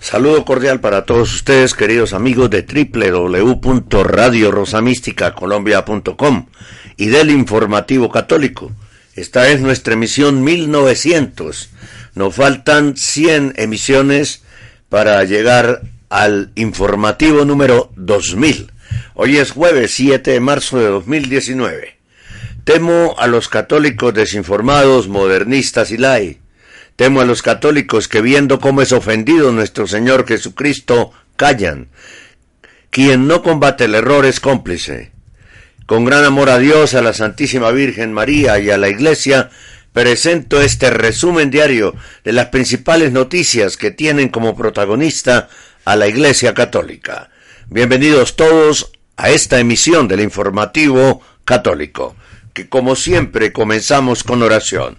Saludo cordial para todos ustedes, queridos amigos de www.radiorosamísticacolombia.com y del Informativo Católico. Esta es nuestra emisión 1900. Nos faltan 100 emisiones para llegar al informativo número 2000. Hoy es jueves 7 de marzo de 2019. Temo a los católicos desinformados, modernistas y lai Temo a los católicos que viendo cómo es ofendido nuestro Señor Jesucristo, callan. Quien no combate el error es cómplice. Con gran amor a Dios, a la Santísima Virgen María y a la Iglesia, presento este resumen diario de las principales noticias que tienen como protagonista a la Iglesia Católica. Bienvenidos todos a esta emisión del informativo católico, que como siempre comenzamos con oración.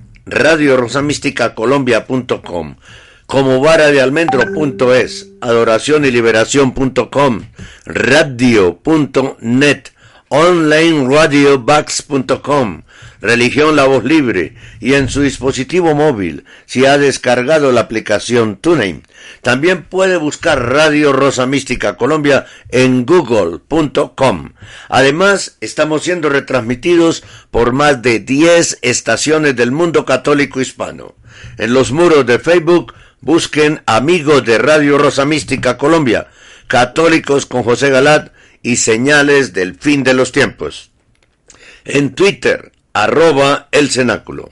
Radio Colombia.com, como vara de almendro.es, adoración y liberación.com, radio.net, onlineradiobugs.com, religión la voz libre y en su dispositivo móvil si ha descargado la aplicación TuneIn. También puede buscar Radio Rosa Mística Colombia en google.com. Además, estamos siendo retransmitidos por más de 10 estaciones del mundo católico hispano. En los muros de Facebook busquen amigos de Radio Rosa Mística Colombia, católicos con José Galat y señales del fin de los tiempos. En Twitter, arroba el cenáculo.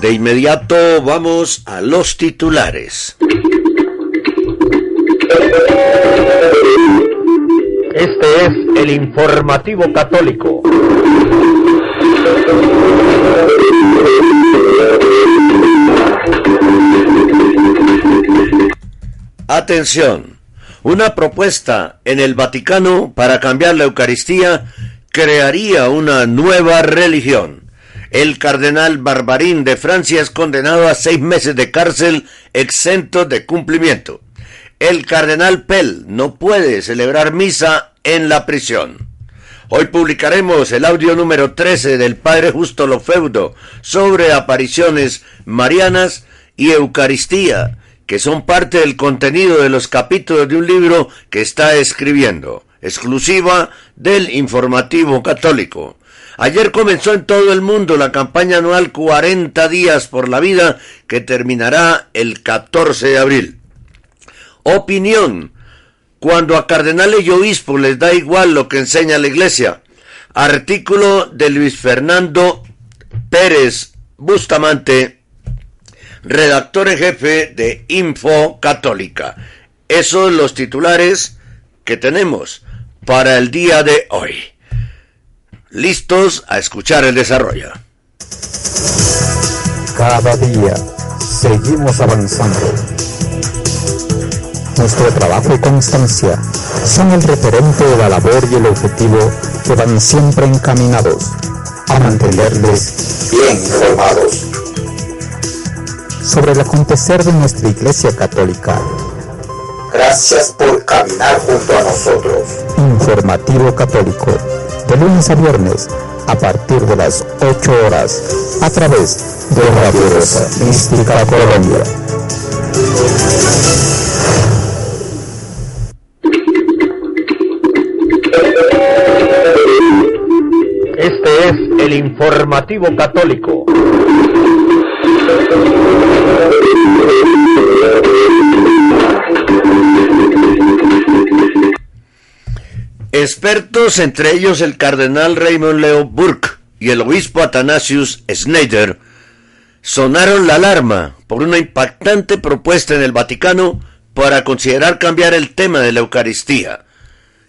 de inmediato vamos a los titulares. Este es el informativo católico. Atención, una propuesta en el Vaticano para cambiar la Eucaristía crearía una nueva religión. El cardenal Barbarín de Francia es condenado a seis meses de cárcel exento de cumplimiento. El cardenal Pell no puede celebrar misa en la prisión. Hoy publicaremos el audio número 13 del Padre Justo Lofeudo sobre apariciones marianas y Eucaristía, que son parte del contenido de los capítulos de un libro que está escribiendo, exclusiva del informativo católico. Ayer comenzó en todo el mundo la campaña anual 40 días por la vida que terminará el 14 de abril. Opinión. Cuando a cardenales y obispos les da igual lo que enseña la iglesia. Artículo de Luis Fernando Pérez Bustamante, redactor en jefe de Info Católica. Esos son los titulares que tenemos para el día de hoy listos a escuchar el desarrollo. Cada día seguimos avanzando. Nuestro trabajo y constancia son el referente de la labor y el objetivo que van siempre encaminados a mantenerles bien informados sobre el acontecer de nuestra Iglesia Católica. Gracias por caminar junto a nosotros. Informativo Católico, lunes a viernes, a partir de las 8 horas, a través de Radio Rosa Mística Colombia. Este es el informativo católico. Expertos, entre ellos el cardenal Raymond Leo Burke y el obispo Athanasius Schneider, sonaron la alarma por una impactante propuesta en el Vaticano para considerar cambiar el tema de la Eucaristía.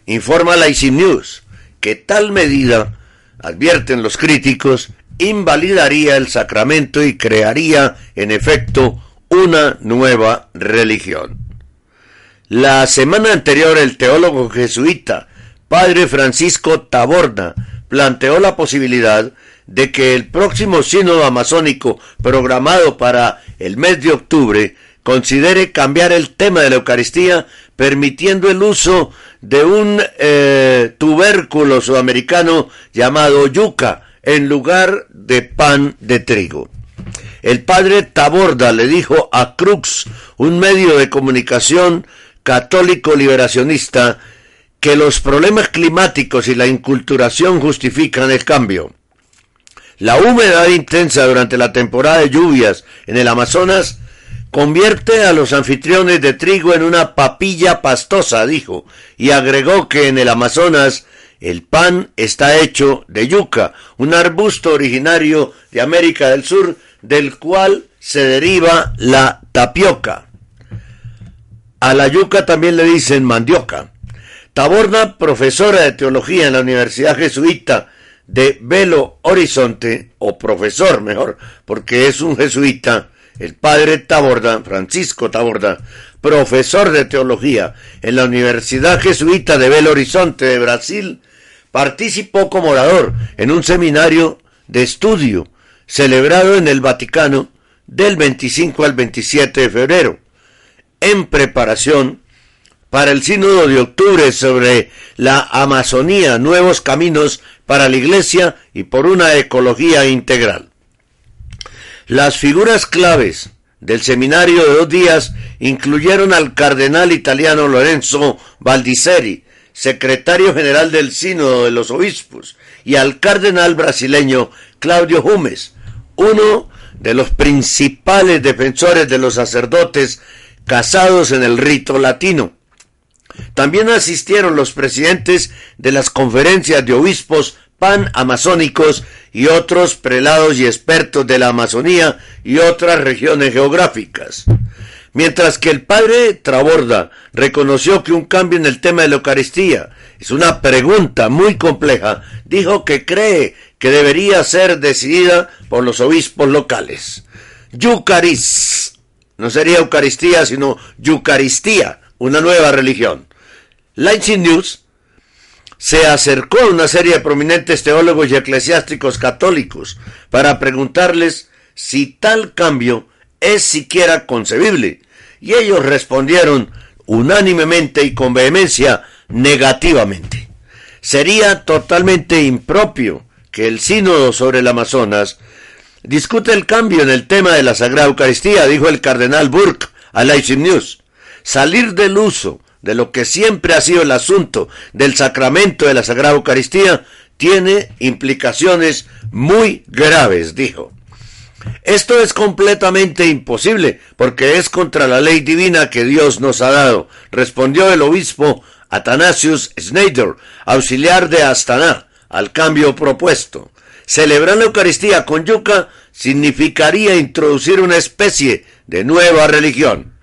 Informa la ICI News que tal medida, advierten los críticos, invalidaría el sacramento y crearía, en efecto, una nueva religión. La semana anterior el teólogo jesuita padre Francisco Taborda planteó la posibilidad de que el próximo sínodo amazónico programado para el mes de octubre considere cambiar el tema de la Eucaristía permitiendo el uso de un eh, tubérculo sudamericano llamado yuca en lugar de pan de trigo. El padre Taborda le dijo a Crux, un medio de comunicación católico liberacionista, que los problemas climáticos y la inculturación justifican el cambio. La humedad intensa durante la temporada de lluvias en el Amazonas convierte a los anfitriones de trigo en una papilla pastosa, dijo, y agregó que en el Amazonas el pan está hecho de yuca, un arbusto originario de América del Sur, del cual se deriva la tapioca. A la yuca también le dicen mandioca. Taborda, profesora de teología en la Universidad Jesuita de Belo Horizonte, o profesor mejor, porque es un jesuita, el padre Taborda, Francisco Taborda, profesor de teología en la Universidad Jesuita de Belo Horizonte de Brasil, participó como orador en un seminario de estudio celebrado en el Vaticano del 25 al 27 de febrero, en preparación para el sínodo de octubre sobre la Amazonía, nuevos caminos para la Iglesia y por una ecología integral. Las figuras claves del seminario de dos días incluyeron al cardenal italiano Lorenzo Baldisseri, secretario general del Sínodo de los Obispos, y al cardenal brasileño Claudio Humes, uno de los principales defensores de los sacerdotes casados en el rito latino. También asistieron los presidentes de las conferencias de obispos pan-amazónicos y otros prelados y expertos de la Amazonía y otras regiones geográficas. Mientras que el padre Traborda reconoció que un cambio en el tema de la Eucaristía es una pregunta muy compleja, dijo que cree que debería ser decidida por los obispos locales. Yucaris, no sería Eucaristía, sino Yucaristía, una nueva religión. Lightning News se acercó a una serie de prominentes teólogos y eclesiásticos católicos para preguntarles si tal cambio es siquiera concebible, y ellos respondieron unánimemente y con vehemencia negativamente. Sería totalmente impropio que el sínodo sobre el Amazonas discute el cambio en el tema de la Sagrada Eucaristía, dijo el cardenal Burke a Leipzig News. Salir del uso de lo que siempre ha sido el asunto del sacramento de la Sagrada Eucaristía, tiene implicaciones muy graves, dijo. Esto es completamente imposible, porque es contra la ley divina que Dios nos ha dado, respondió el obispo Athanasius Schneider, auxiliar de Astana, al cambio propuesto. Celebrar la Eucaristía con yuca significaría introducir una especie de nueva religión.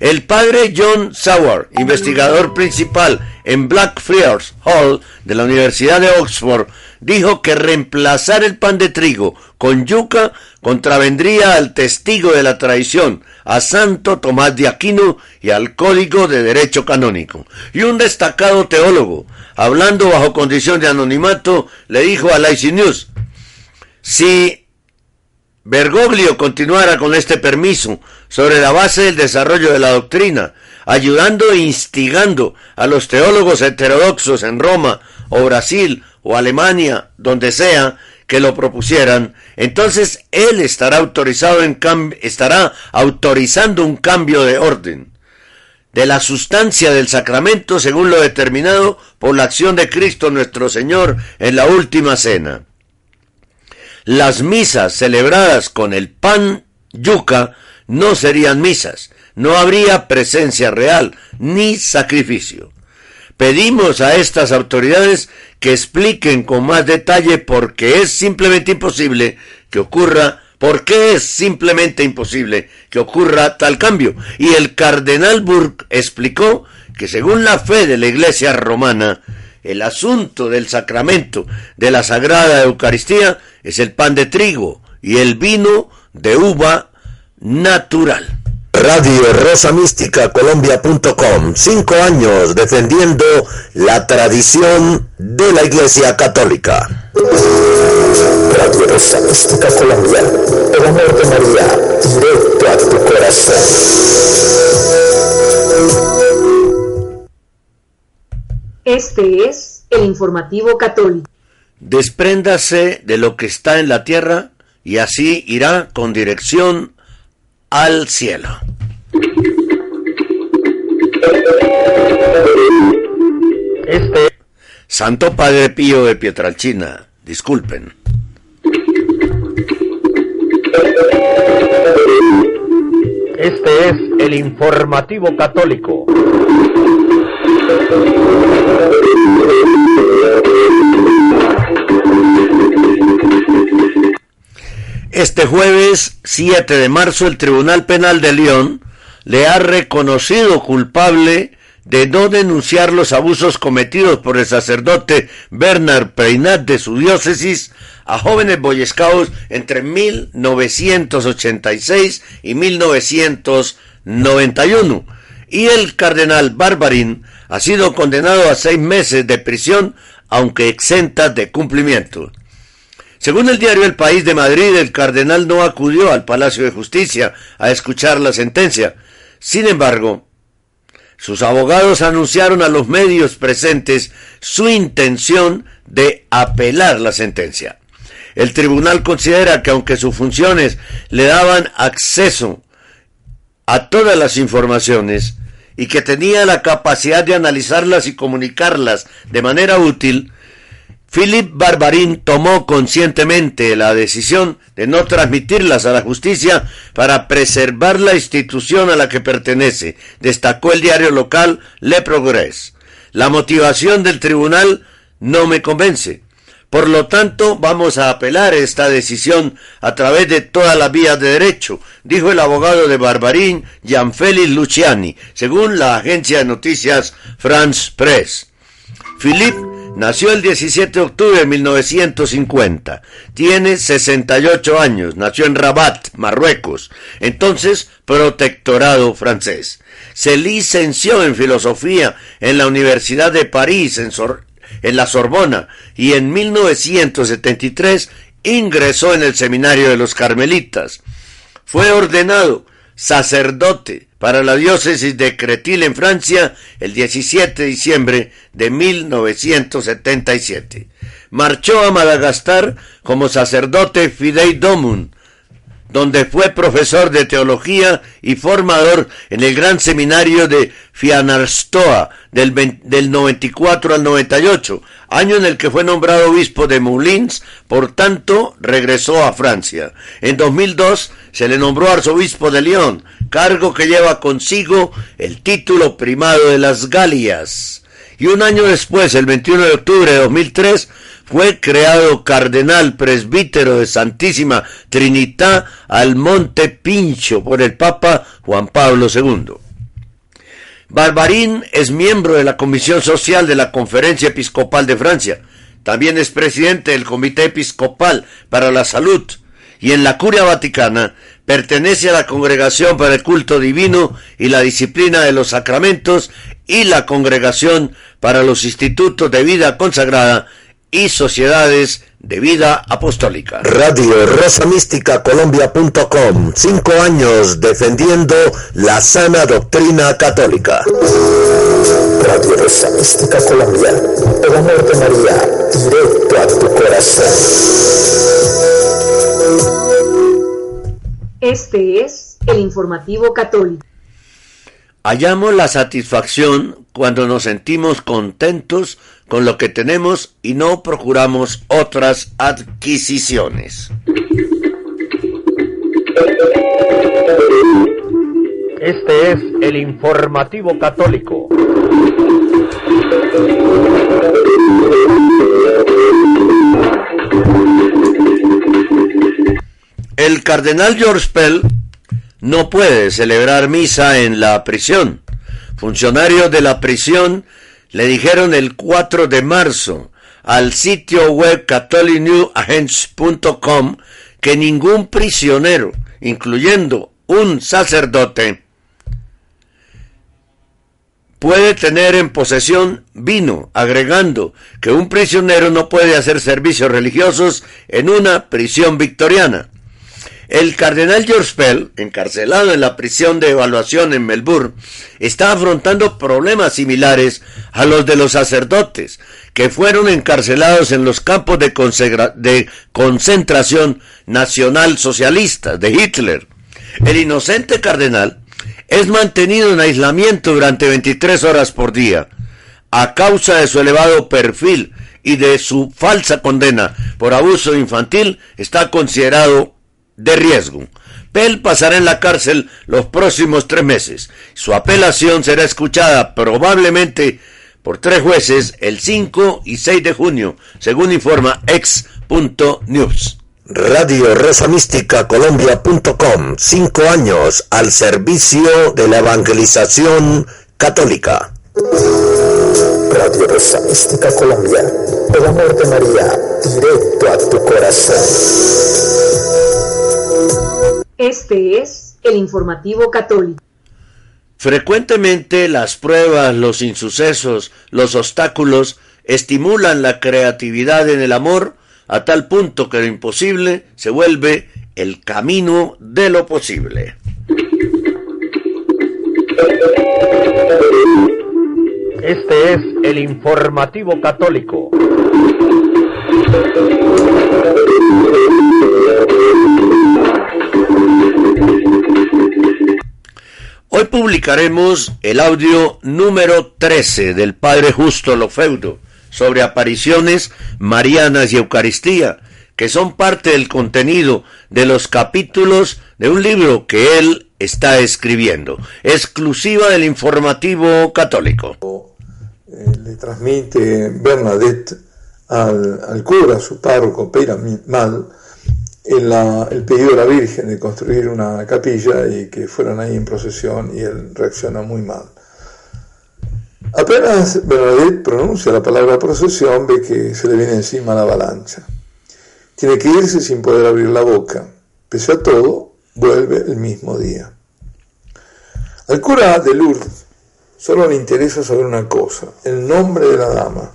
El padre John Sauer, investigador principal en Blackfriars Hall de la Universidad de Oxford, dijo que reemplazar el pan de trigo con yuca contravendría al testigo de la tradición, a Santo Tomás de Aquino y al Código de Derecho Canónico. Y un destacado teólogo, hablando bajo condición de anonimato, le dijo a la IC News, si Bergoglio continuara con este permiso sobre la base del desarrollo de la doctrina, ayudando e instigando a los teólogos heterodoxos en Roma o Brasil o Alemania, donde sea, que lo propusieran, entonces él estará autorizado en estará autorizando un cambio de orden de la sustancia del sacramento según lo determinado por la acción de Cristo nuestro Señor en la última cena. Las misas celebradas con el pan yuca no serían misas, no habría presencia real ni sacrificio. Pedimos a estas autoridades que expliquen con más detalle por qué es simplemente imposible que ocurra, por qué es simplemente imposible que ocurra tal cambio. Y el cardenal Burke explicó que según la fe de la Iglesia romana, el asunto del sacramento de la Sagrada Eucaristía es el pan de trigo y el vino de uva natural. Radio Rosa Mística Colombia.com. Cinco años defendiendo la tradición de la Iglesia Católica. Radio Rosa Mística Colombia. El amor de María, directo a tu corazón. Este es el informativo católico. Despréndase de lo que está en la tierra y así irá con dirección al cielo. Este Santo Padre Pío de Pietralcina, disculpen. Este es el informativo católico. Este jueves 7 de marzo el Tribunal Penal de León le ha reconocido culpable de no denunciar los abusos cometidos por el sacerdote Bernard Preinat de su diócesis a jóvenes boyescaos entre 1986 y 1991. Y el cardenal Barbarín ha sido condenado a seis meses de prisión, aunque exenta de cumplimiento. Según el diario El País de Madrid, el cardenal no acudió al Palacio de Justicia a escuchar la sentencia. Sin embargo, sus abogados anunciaron a los medios presentes su intención de apelar la sentencia. El tribunal considera que aunque sus funciones le daban acceso a todas las informaciones y que tenía la capacidad de analizarlas y comunicarlas de manera útil, Philip Barbarín tomó conscientemente la decisión de no transmitirlas a la justicia para preservar la institución a la que pertenece, destacó el diario local Le Progrès. La motivación del tribunal no me convence. Por lo tanto, vamos a apelar esta decisión a través de todas las vías de derecho, dijo el abogado de Barbarín, Gianfelix Luciani, según la agencia de noticias France Press. Philip Nació el 17 de octubre de 1950. Tiene 68 años. Nació en Rabat, Marruecos. Entonces, protectorado francés. Se licenció en filosofía en la Universidad de París, en, en la Sorbona, y en 1973 ingresó en el Seminario de los Carmelitas. Fue ordenado sacerdote para la diócesis de Cretil en Francia el 17 de diciembre de 1977. Marchó a Madagascar como sacerdote Fidei Domum, donde fue profesor de teología y formador en el gran seminario de Fianarstoa del, del 94 al 98, año en el que fue nombrado obispo de Moulins, por tanto regresó a Francia. En 2002 se le nombró arzobispo de Lyon, cargo que lleva consigo el título primado de las Galias. Y un año después, el 21 de octubre de 2003, fue creado cardenal presbítero de Santísima Trinidad al Monte Pincho por el Papa Juan Pablo II. Barbarín es miembro de la Comisión Social de la Conferencia Episcopal de Francia. También es presidente del Comité Episcopal para la Salud y en la curia vaticana pertenece a la Congregación para el Culto Divino y la Disciplina de los Sacramentos y la Congregación para los Institutos de Vida Consagrada y Sociedades de Vida Apostólica. Radio Rosa Mística Colombia.com. Cinco años defendiendo la sana doctrina católica. Radio Rosa Mística Colombia. El amor de María, directo a tu corazón. Este es el informativo católico. Hallamos la satisfacción cuando nos sentimos contentos con lo que tenemos y no procuramos otras adquisiciones. Este es el informativo católico. El cardenal George Pell no puede celebrar misa en la prisión. Funcionarios de la prisión le dijeron el 4 de marzo al sitio web catholicnewagents.com que ningún prisionero, incluyendo un sacerdote, puede tener en posesión vino, agregando que un prisionero no puede hacer servicios religiosos en una prisión victoriana. El cardenal George Pell, encarcelado en la prisión de evaluación en Melbourne, está afrontando problemas similares a los de los sacerdotes que fueron encarcelados en los campos de, de concentración nacional socialistas de Hitler. El inocente cardenal es mantenido en aislamiento durante 23 horas por día a causa de su elevado perfil y de su falsa condena por abuso infantil está considerado de riesgo. Pell pasará en la cárcel los próximos tres meses. Su apelación será escuchada probablemente por tres jueces el 5 y 6 de junio, según informa ex.news. Radio Rosa Mística Colombia.com. Cinco años al servicio de la evangelización católica. Radio Rosa Mística Colombia. El amor de María, directo a tu corazón. Este es el informativo católico. Frecuentemente las pruebas, los insucesos, los obstáculos estimulan la creatividad en el amor a tal punto que lo imposible se vuelve el camino de lo posible. Este es el informativo católico. Hoy publicaremos el audio número 13 del Padre Justo Lofeudo sobre apariciones marianas y Eucaristía, que son parte del contenido de los capítulos de un libro que él está escribiendo, exclusiva del informativo católico. Eh, le transmite Bernadette al, cura, su párroco, Mal, el pedido de la Virgen de construir una capilla y que fueran ahí en procesión y él reacciona muy mal. Apenas Bernadette pronuncia la palabra procesión, ve que se le viene encima la avalancha. Tiene que irse sin poder abrir la boca. Pese a todo, vuelve el mismo día. Al cura de Lourdes solo le interesa saber una cosa, el nombre de la dama,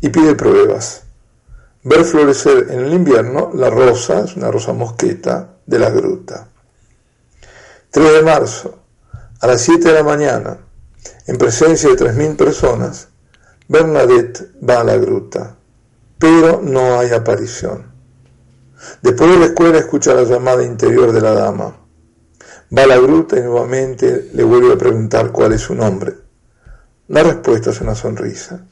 y pide pruebas. Ver florecer en el invierno la rosa, es una rosa mosqueta, de la gruta. 3 de marzo, a las 7 de la mañana, en presencia de 3.000 personas, Bernadette va a la gruta, pero no hay aparición. Después de la escuela escucha la llamada interior de la dama. Va a la gruta y nuevamente le vuelve a preguntar cuál es su nombre. La respuesta es una sonrisa.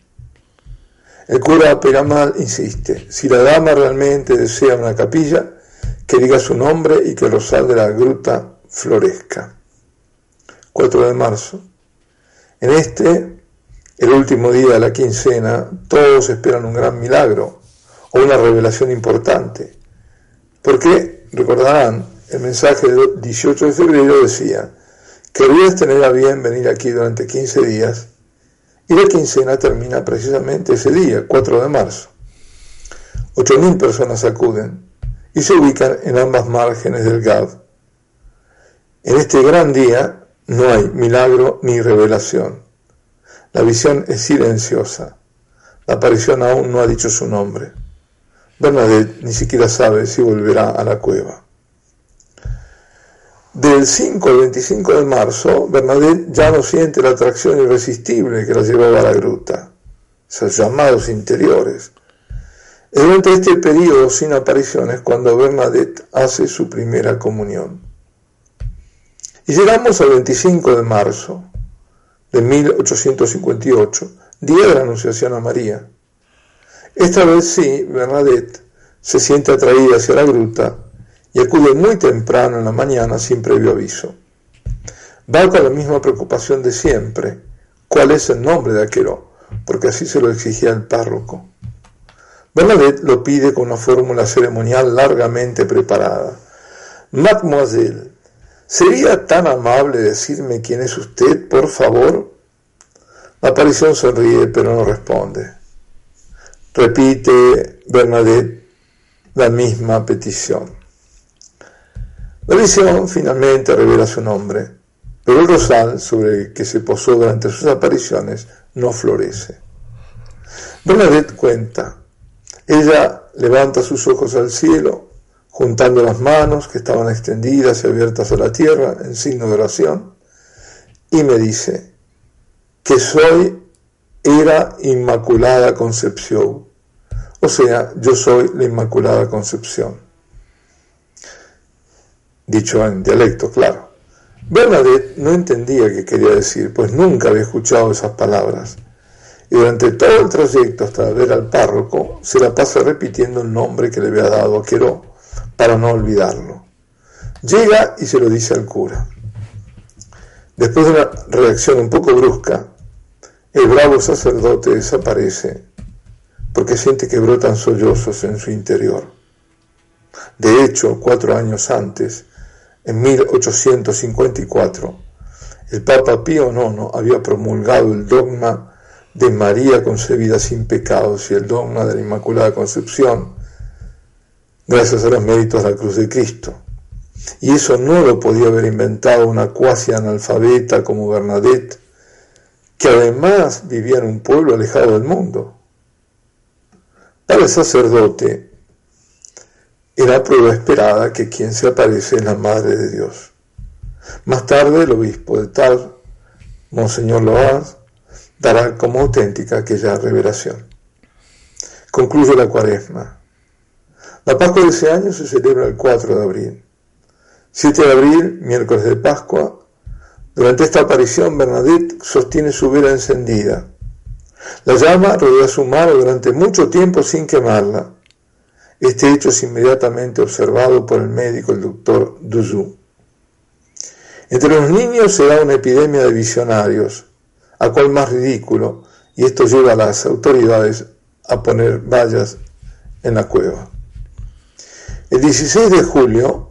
El cura Pegamal insiste, si la dama realmente desea una capilla, que diga su nombre y que el rosal de la gruta florezca. 4 de marzo. En este, el último día de la quincena, todos esperan un gran milagro o una revelación importante. Porque, recordarán, el mensaje del 18 de febrero decía, querrías tener a bien venir aquí durante 15 días y la quincena termina precisamente ese día, 4 de marzo. 8.000 personas acuden y se ubican en ambas márgenes del Gad. En este gran día no hay milagro ni revelación. La visión es silenciosa. La aparición aún no ha dicho su nombre. Bernadette ni siquiera sabe si volverá a la cueva. Del 5 al 25 de marzo, Bernadette ya no siente la atracción irresistible que la llevaba a la gruta, esos llamados interiores. Es durante este periodo sin apariciones cuando Bernadette hace su primera comunión. Y llegamos al 25 de marzo de 1858, día de la Anunciación a María. Esta vez sí, Bernadette se siente atraída hacia la gruta y acude muy temprano en la mañana sin previo aviso. Va con la misma preocupación de siempre, cuál es el nombre de Aqueró, porque así se lo exigía el párroco. Bernadette lo pide con una fórmula ceremonial largamente preparada. Mademoiselle, ¿sería tan amable decirme quién es usted, por favor? La aparición sonríe, pero no responde. Repite Bernadette la misma petición. La visión finalmente revela su nombre, pero el rosal sobre el que se posó durante sus apariciones no florece. Bernadette cuenta, ella levanta sus ojos al cielo, juntando las manos que estaban extendidas y abiertas a la tierra en signo de oración, y me dice que soy era Inmaculada Concepción, o sea, yo soy la Inmaculada Concepción. Dicho en dialecto, claro. Bernadette no entendía qué quería decir, pues nunca había escuchado esas palabras y durante todo el trayecto hasta ver al párroco se la pasa repitiendo el nombre que le había dado a Queró para no olvidarlo. Llega y se lo dice al cura. Después de una reacción un poco brusca, el bravo sacerdote desaparece porque siente que brotan sollozos en su interior. De hecho, cuatro años antes, en 1854, el Papa Pío IX había promulgado el dogma de María concebida sin pecados y el dogma de la Inmaculada Concepción, gracias a los méritos de la cruz de Cristo. Y eso no lo podía haber inventado una cuasi analfabeta como Bernadette, que además vivía en un pueblo alejado del mundo. Para el sacerdote era prueba esperada que quien se aparece es la Madre de Dios. Más tarde el obispo de Tal, Monseñor Loaz, dará como auténtica aquella revelación. Concluye la cuaresma. La Pascua de ese año se celebra el 4 de abril. 7 de abril, miércoles de Pascua, durante esta aparición Bernadette sostiene su vela encendida. La llama rodea su mano durante mucho tiempo sin quemarla. Este hecho es inmediatamente observado por el médico, el doctor Duzou. Entre los niños se da una epidemia de visionarios a cual más ridículo, y esto lleva a las autoridades a poner vallas en la cueva. El 16 de julio,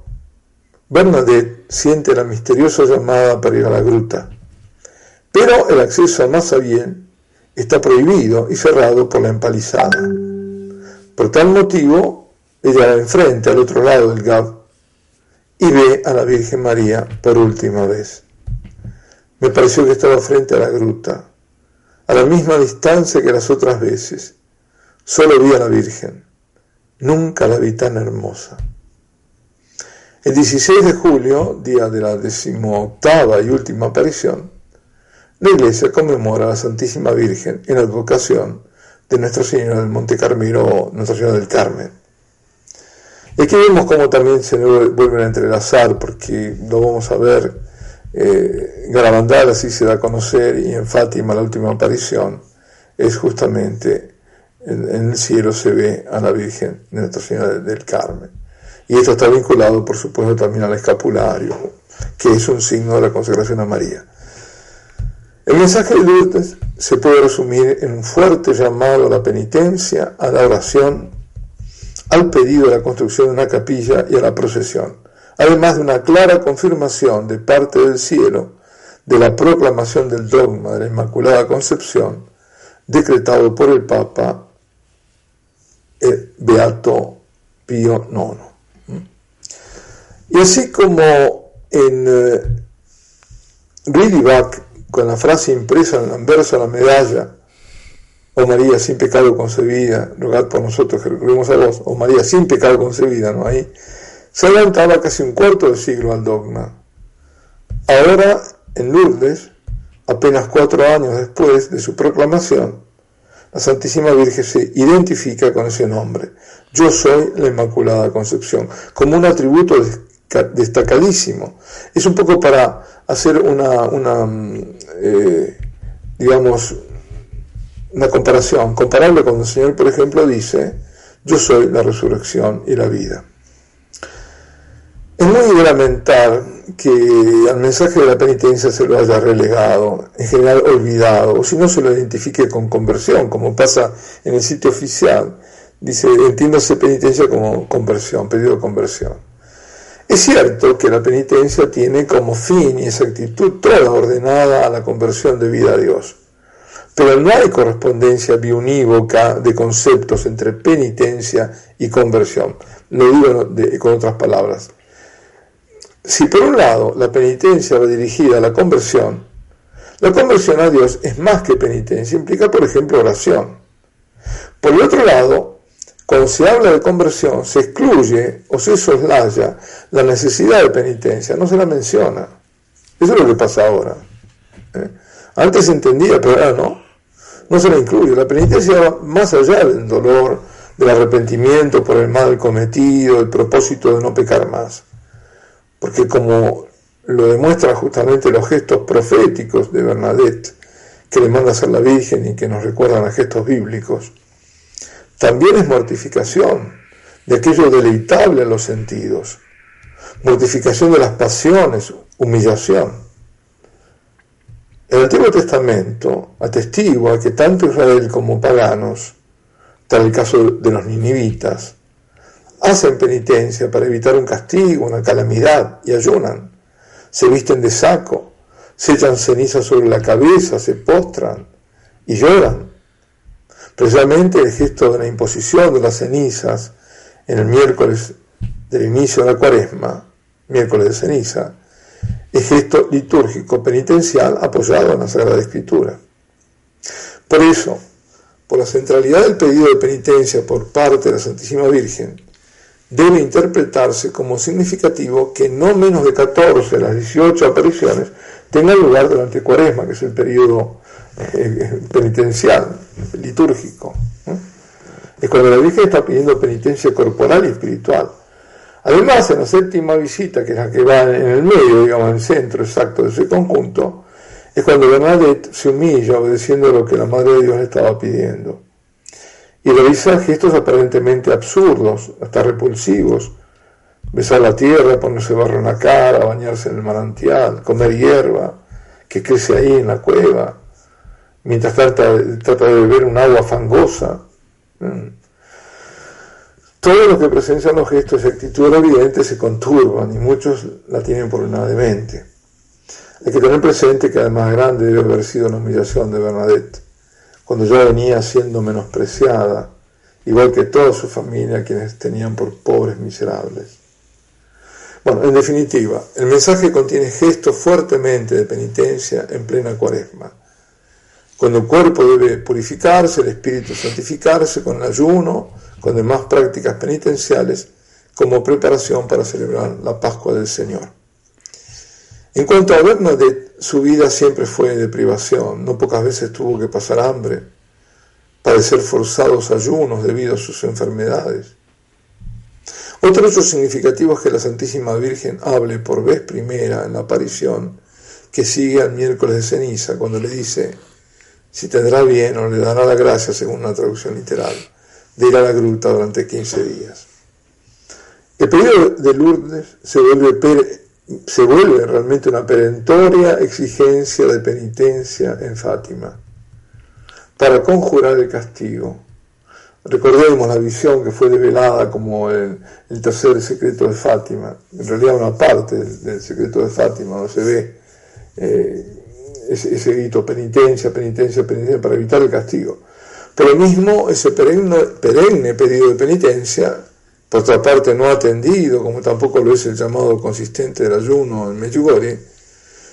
Bernadette siente la misteriosa llamada para ir a la gruta, pero el acceso a más bien está prohibido y cerrado por la empalizada. Por tal motivo, ella va enfrente, al otro lado del Gab, y ve a la Virgen María por última vez. Me pareció que estaba frente a la gruta, a la misma distancia que las otras veces. Solo vi a la Virgen. Nunca la vi tan hermosa. El 16 de julio, día de la decimoctava y última aparición, la iglesia conmemora a la Santísima Virgen en advocación de Nuestra Señora del Monte Carmelo o Nuestra Señora del Carmen. Y aquí vemos cómo también se vuelven a entrelazar, porque lo vamos a ver eh, Garabandal así se da a conocer y en Fátima la última aparición es justamente en, el cielo se ve a la Virgen de Nuestra Señora del Carmen. Y esto está vinculado, por supuesto, también al escapulario, que es un signo de la consagración a María. El mensaje de Lourdes se puede resumir en un fuerte llamado a la penitencia, a la oración, al pedido de la construcción de una capilla y a la procesión además de una clara confirmación de parte del cielo de la proclamación del dogma de la Inmaculada Concepción, decretado por el Papa el Beato Pío IX. Y así como en eh, con la frase impresa en el anverso de la medalla, oh María sin pecado concebida, rogad por nosotros que recurrimos a vos, oh María sin pecado concebida, ¿no? Ahí se adelantaba casi un cuarto de siglo al dogma. Ahora, en Lourdes, apenas cuatro años después de su proclamación, la Santísima Virgen se identifica con ese nombre. Yo soy la Inmaculada Concepción, como un atributo destacadísimo. Es un poco para hacer una, mm, eh, digamos, una comparación, comparable cuando el Señor, por ejemplo, dice, yo soy la resurrección y la vida. Es muy lamentar que al mensaje de la penitencia se lo haya relegado, en general olvidado, o si no se lo identifique con conversión, como pasa en el sitio oficial. Dice, entiéndase penitencia como conversión, pedido de conversión. Es cierto que la penitencia tiene como fin y exactitud toda ordenada a la conversión de vida a Dios. Pero no hay correspondencia biunívoca de conceptos entre penitencia y conversión. Lo digo con otras palabras. Si por un lado la penitencia va dirigida a la conversión, la conversión a Dios es más que penitencia, implica por ejemplo oración. Por el otro lado, cuando se habla de conversión, se excluye o se soslaya la necesidad de penitencia, no se la menciona. Eso es lo que pasa ahora. ¿eh? Antes se entendía, pero ahora no. No se la incluye. La penitencia va más allá del dolor, del arrepentimiento por el mal cometido, el propósito de no pecar más porque como lo demuestran justamente los gestos proféticos de Bernadette, que le manda a ser la Virgen y que nos recuerdan a gestos bíblicos, también es mortificación de aquello deleitable en los sentidos, mortificación de las pasiones, humillación. El Antiguo Testamento atestigua que tanto Israel como paganos, tal el caso de los ninivitas, hacen penitencia para evitar un castigo, una calamidad, y ayunan. Se visten de saco, se echan ceniza sobre la cabeza, se postran y lloran. Precisamente el gesto de la imposición de las cenizas en el miércoles del inicio de la cuaresma, miércoles de ceniza, es gesto litúrgico penitencial apoyado en la Sagrada Escritura. Por eso, por la centralidad del pedido de penitencia por parte de la Santísima Virgen, debe interpretarse como significativo que no menos de 14 de las 18 apariciones tengan lugar durante Cuaresma, que es el periodo eh, penitencial, litúrgico. Es cuando la Virgen está pidiendo penitencia corporal y espiritual. Además, en la séptima visita, que es la que va en el medio, digamos, en el centro exacto de ese conjunto, es cuando Bernadette se humilla obedeciendo lo que la Madre de Dios le estaba pidiendo y realiza gestos aparentemente absurdos, hasta repulsivos. Besar la tierra, ponerse barro en la cara, bañarse en el manantial, comer hierba que crece ahí en la cueva, mientras trata, de beber un agua fangosa. Mm. Todos los que presencian los gestos y actitudes evidentes se conturban y muchos la tienen por una demente. Hay que tener presente que además grande debe haber sido la humillación de Bernadette cuando ya venía siendo menospreciada, igual que toda su familia, quienes tenían por pobres miserables. Bueno, en definitiva, el mensaje contiene gestos fuertemente de penitencia en plena cuaresma, cuando el cuerpo debe purificarse, el espíritu santificarse con el ayuno, con demás prácticas penitenciales, como preparación para celebrar la Pascua del Señor. En cuanto a Bernadette, su vida siempre fue de privación, no pocas veces tuvo que pasar hambre, padecer forzados ayunos debido a sus enfermedades. Otro hecho significativo es que la Santísima Virgen hable por vez primera en la aparición que sigue al miércoles de ceniza, cuando le dice si tendrá bien o le dará la gracia, según una traducción literal, de ir a la gruta durante 15 días. El periodo de Lourdes se vuelve se vuelve realmente una perentoria exigencia de penitencia en Fátima para conjurar el castigo. Recordemos la visión que fue develada como el, tercer secreto de Fátima, en realidad una parte del, secreto de Fátima, donde se ve eh, ese, ese, grito penitencia, penitencia, penitencia para evitar el castigo. Pero mismo ese perenne, perenne pedido de penitencia por otra parte no atendido, como tampoco lo es el llamado consistente del ayuno en Medjugorje,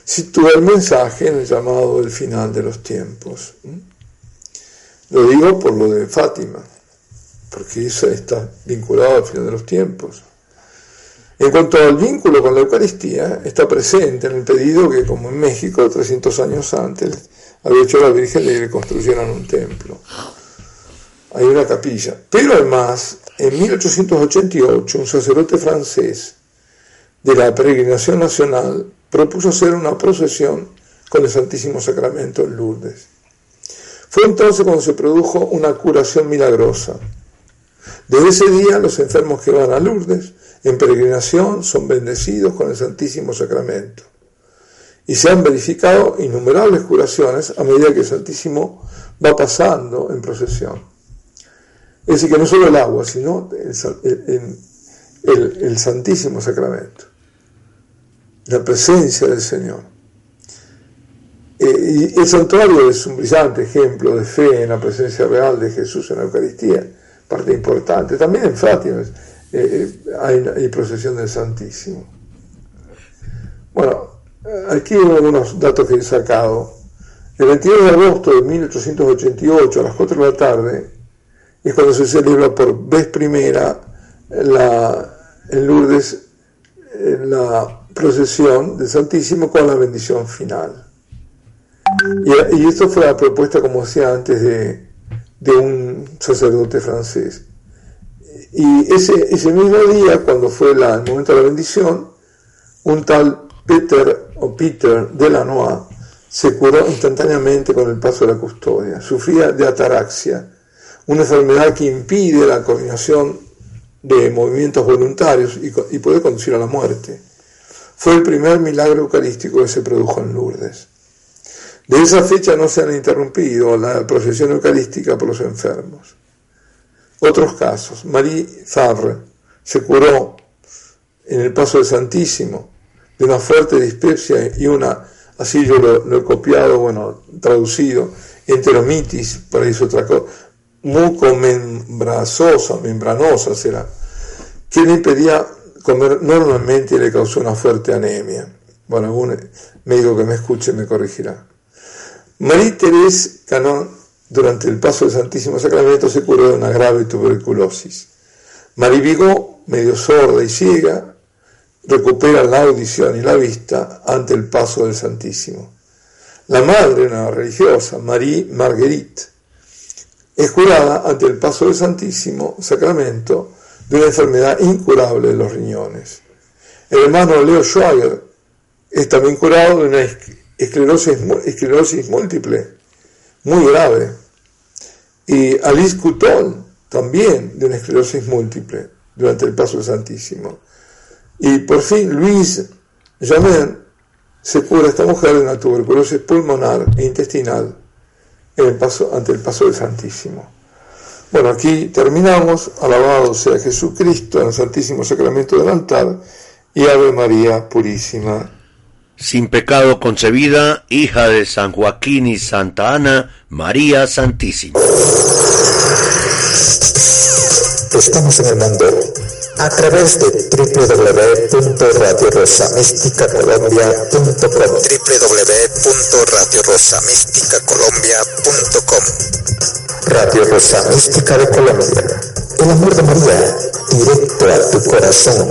sitúa el mensaje en el llamado del final de los tiempos. Lo digo por lo de Fátima, porque eso está vinculado al final de los tiempos. En cuanto al vínculo con la Eucaristía, está presente en el pedido que, como en México, 300 años antes, había hecho la Virgen de que un templo. Hay una capilla. Pero además, en 1888, un sacerdote francés de la peregrinación nacional propuso hacer una procesión con el Santísimo Sacramento en Lourdes. Fue entonces cuando se produjo una curación milagrosa. Desde ese día los enfermos que van a Lourdes en peregrinación son bendecidos con el Santísimo Sacramento. Y se han verificado innumerables curaciones a medida que el Santísimo va pasando en procesión. Es decir, que no solo el agua, sino el, Santísimo Sacramento, la presencia del Señor. Eh, y el santuario es un brillante ejemplo de fe en la presencia real de Jesús en la Eucaristía, parte importante. También en Fátima eh, hay, procesión del Santísimo. Bueno, aquí hay algunos datos que he sacado. El 22 de agosto de 1888, a las 4 de la tarde, es cuando se celebra por vez primera la, en Lourdes la procesión del Santísimo con la bendición final. Y, esto fue la propuesta, como decía antes, de, de un sacerdote francés. Y ese, ese mismo día, cuando fue el momento de la bendición, un tal Peter o Peter Delanois se curó instantáneamente con el paso de la custodia. Sufría de ataraxia, una enfermedad que impide la coordinación de movimientos voluntarios y, y puede conducir a la muerte. Fue el primer milagro eucarístico que se produjo en Lourdes. De esa fecha no se han interrumpido la procesión eucarística por los enfermos. Otros casos. Marie Farre se curó en el Paso del Santísimo de una fuerte dispepsia y una, así yo lo, he copiado, bueno, traducido, enteromitis, por ahí es otra cosa, mucomembranosa, membranosa será, que le impedía comer normalmente y le causó una fuerte anemia. Bueno, algún médico que me escuche me corregirá. Marie-Thérèse Canon durante el paso del Santísimo Sacramento se curó de una grave tuberculosis. Marie Vigo, medio sorda y ciega, recupera la audición y la vista ante el paso del Santísimo. La madre, una religiosa, Marie Marguerite, es curada ante el paso del Santísimo Sacramento de una enfermedad incurable de los riñones. El hermano Leo Schwager es también curado de una esclerosis múltiple muy grave. Y Alice Couton también de una esclerosis múltiple durante el paso del Santísimo. Y por fin Luis Jamen se cura esta mujer de una tuberculosis pulmonar e intestinal ante el paso del Santísimo. Bueno, aquí terminamos. Alabado sea Jesucristo en el Santísimo Sacramento del altar y Ave María Purísima sin pecado concebida, hija de San Joaquín y Santa Ana, María Santísima. Estamos en el mundo a través de www.radiorosamísticacolombia.com www.radiorosamísticacolombia.com Radio Rosa Mística de Colombia. El amor de María, directo a tu corazón.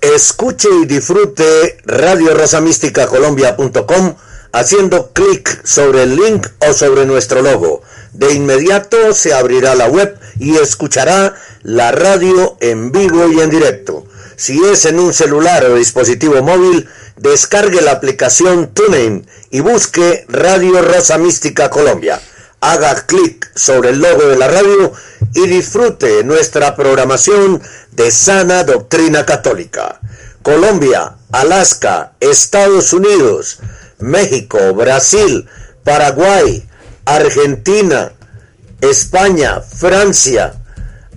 Escuche y disfrute Radio Rosa Mística Colombia.com haciendo clic sobre el link o sobre nuestro logo. De inmediato se abrirá la web y escuchará la radio en vivo y en directo. Si es en un celular o dispositivo móvil, descargue la aplicación TuneIn y busque Radio Rosa Mística Colombia. Haga clic sobre el logo de la radio y disfrute nuestra programación de sana doctrina católica. Colombia, Alaska, Estados Unidos, México, Brasil, Paraguay, Argentina, España, Francia,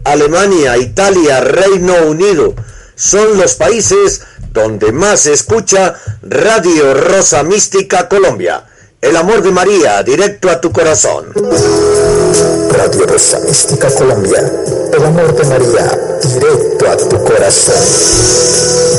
Alemania, Italia, Reino Unido, son los países donde más se escucha Radio Rosa Mística Colombia. el amor de María, directo a tu corazón. Radio Rosa Mística Colombia, el amor de María, directo a tu corazón.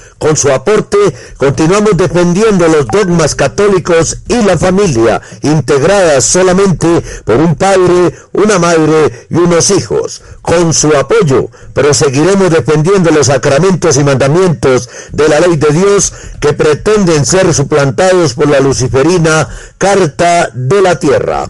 con su aporte continuamos defendiendo los dogmas católicos y la familia, integrada solamente por un padre, una madre y unos hijos. Con su apoyo proseguiremos defendiendo los sacramentos y mandamientos de la ley de Dios que pretenden ser suplantados por la luciferina Carta de la Tierra.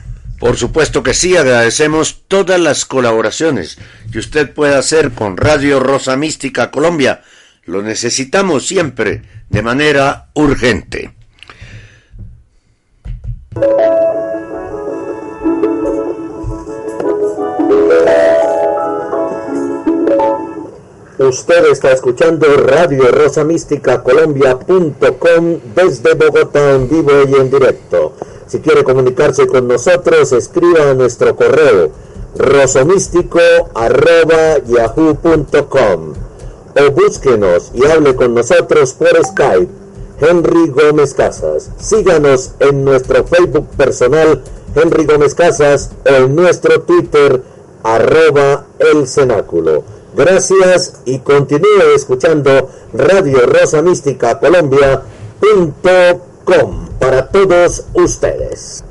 Por supuesto que sí, agradecemos todas las colaboraciones que usted pueda hacer con Radio Rosa Mística Colombia. Lo necesitamos siempre de manera urgente. Usted está escuchando Radio Rosa Mística Colombia.com desde Bogotá en vivo y en directo. Si quiere comunicarse con nosotros, escriba a nuestro correo rosomístico.yahoo.com o búsquenos y hable con nosotros por Skype. Henry Gómez Casas. Síganos en nuestro Facebook personal Henry Gómez Casas o en nuestro Twitter arroba el cenáculo. Gracias y continúe escuchando Radio Rosa Mística Para todos ustedes.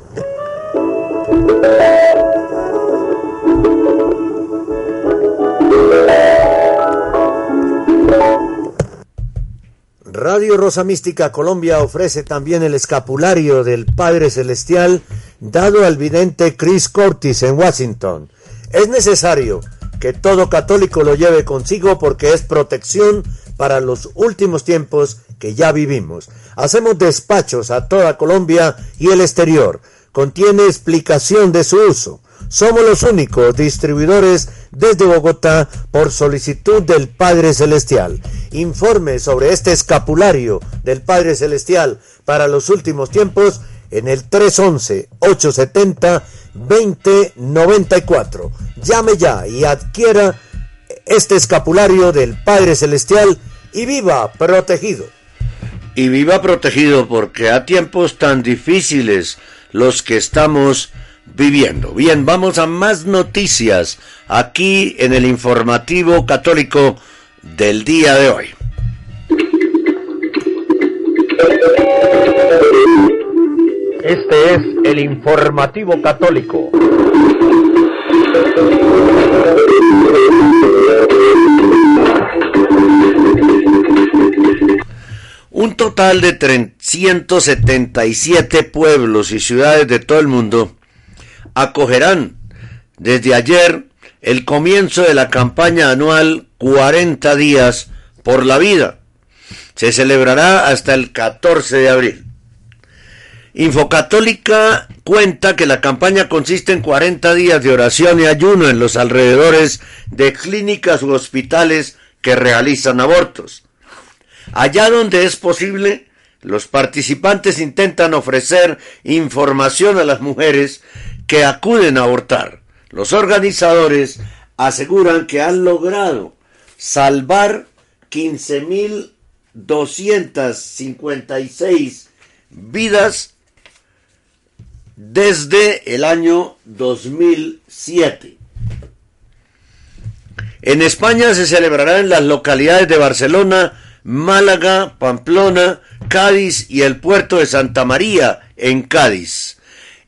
Radio Rosa Mística Colombia ofrece también el escapulario del Padre Celestial dado al vidente Chris Curtis en Washington. Es necesario que todo católico lo lleve consigo porque es protección para los últimos tiempos que ya vivimos. Hacemos despachos a toda Colombia y el exterior. Contiene explicación de su uso. Somos los únicos distribuidores desde Bogotá por solicitud del Padre Celestial. Informe sobre este escapulario del Padre Celestial para los últimos tiempos en el 311-870-2094. Llame ya y adquiera este escapulario del Padre Celestial y viva protegido y viva protegido porque a tiempos tan difíciles los que estamos viviendo. Bien, vamos a más noticias aquí en el informativo católico del día de hoy. Este es el informativo católico. Un total de 377 pueblos y ciudades de todo el mundo acogerán desde ayer el comienzo de la campaña anual 40 días por la vida. Se celebrará hasta el 14 de abril. Infocatólica cuenta que la campaña consiste en 40 días de oración y ayuno en los alrededores de clínicas u hospitales que realizan abortos. Allá donde es posible, los participantes intentan ofrecer información a las mujeres que acuden a abortar. Los organizadores aseguran que han logrado salvar 15.256 vidas desde el año 2007. En España se celebrará en las localidades de Barcelona, Málaga, Pamplona, Cádiz y el puerto de Santa María en Cádiz.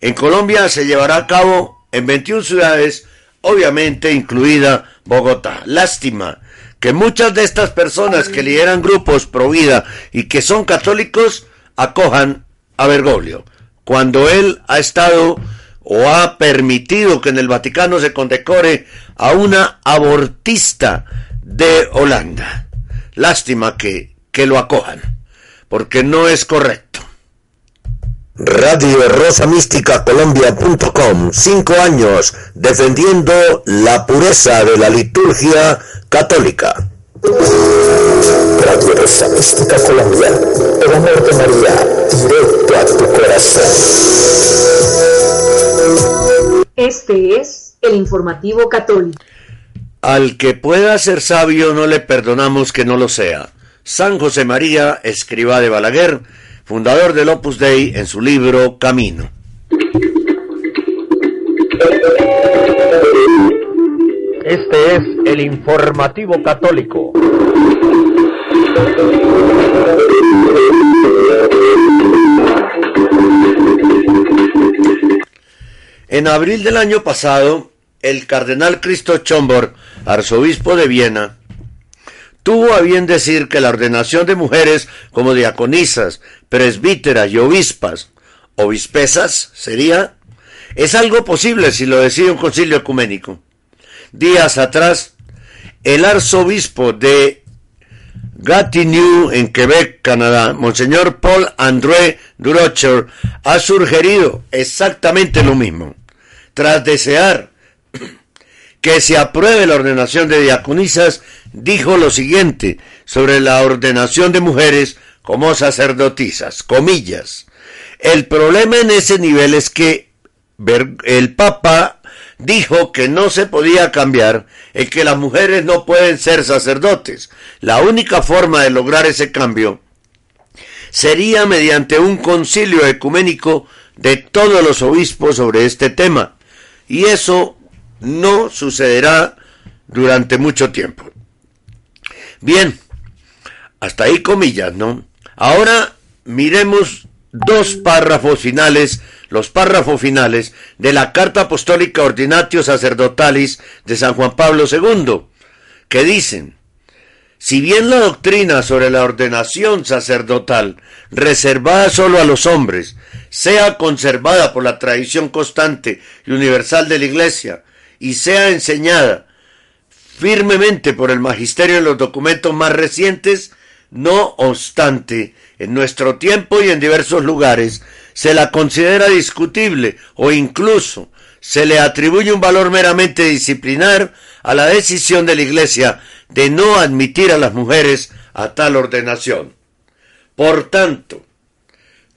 En Colombia se llevará a cabo en 21 ciudades, obviamente incluida Bogotá. Lástima que muchas de estas personas que lideran grupos pro vida y que son católicos acojan a Bergoglio, cuando él ha estado o ha permitido que en el Vaticano se condecore a una abortista de Holanda. Lástima que, que lo acojan, porque no es correcto. Radio Rosa Mística Colombia.com, cinco años defendiendo la pureza de la liturgia católica. Radio Rosa Mística Colombia, el amor de María, directo a tu corazón. Este es el informativo católico. Al que pueda ser sabio no le perdonamos que no lo sea. San José María, escriba de Balaguer, fundador del Opus Dei en su libro Camino. Este es el informativo católico. En abril del año pasado, el cardenal Cristo Chombor, arzobispo de Viena, tuvo a bien decir que la ordenación de mujeres como diaconisas, presbíteras y obispas, obispesas sería, es algo posible si lo decide un concilio ecuménico. Días atrás, el arzobispo de Gatineau, en Quebec, Canadá, Monseñor Paul André Durocher, ha sugerido exactamente lo mismo. Tras desear que se apruebe la ordenación de diaconisas, dijo lo siguiente sobre la ordenación de mujeres como sacerdotisas, comillas. El problema en ese nivel es que el Papa dijo que no se podía cambiar el que las mujeres no pueden ser sacerdotes. La única forma de lograr ese cambio sería mediante un concilio ecuménico de todos los obispos sobre este tema. Y eso no sucederá durante mucho tiempo. Bien, hasta ahí comillas, ¿no? Ahora miremos dos párrafos finales, los párrafos finales de la Carta Apostólica Ordinatio Sacerdotalis de San Juan Pablo II, que dicen, si bien la doctrina sobre la ordenación sacerdotal, reservada solo a los hombres, sea conservada por la tradición constante y universal de la Iglesia, y sea enseñada firmemente por el magisterio en los documentos más recientes, no obstante, en nuestro tiempo y en diversos lugares se la considera discutible o incluso se le atribuye un valor meramente disciplinar a la decisión de la Iglesia de no admitir a las mujeres a tal ordenación. Por tanto,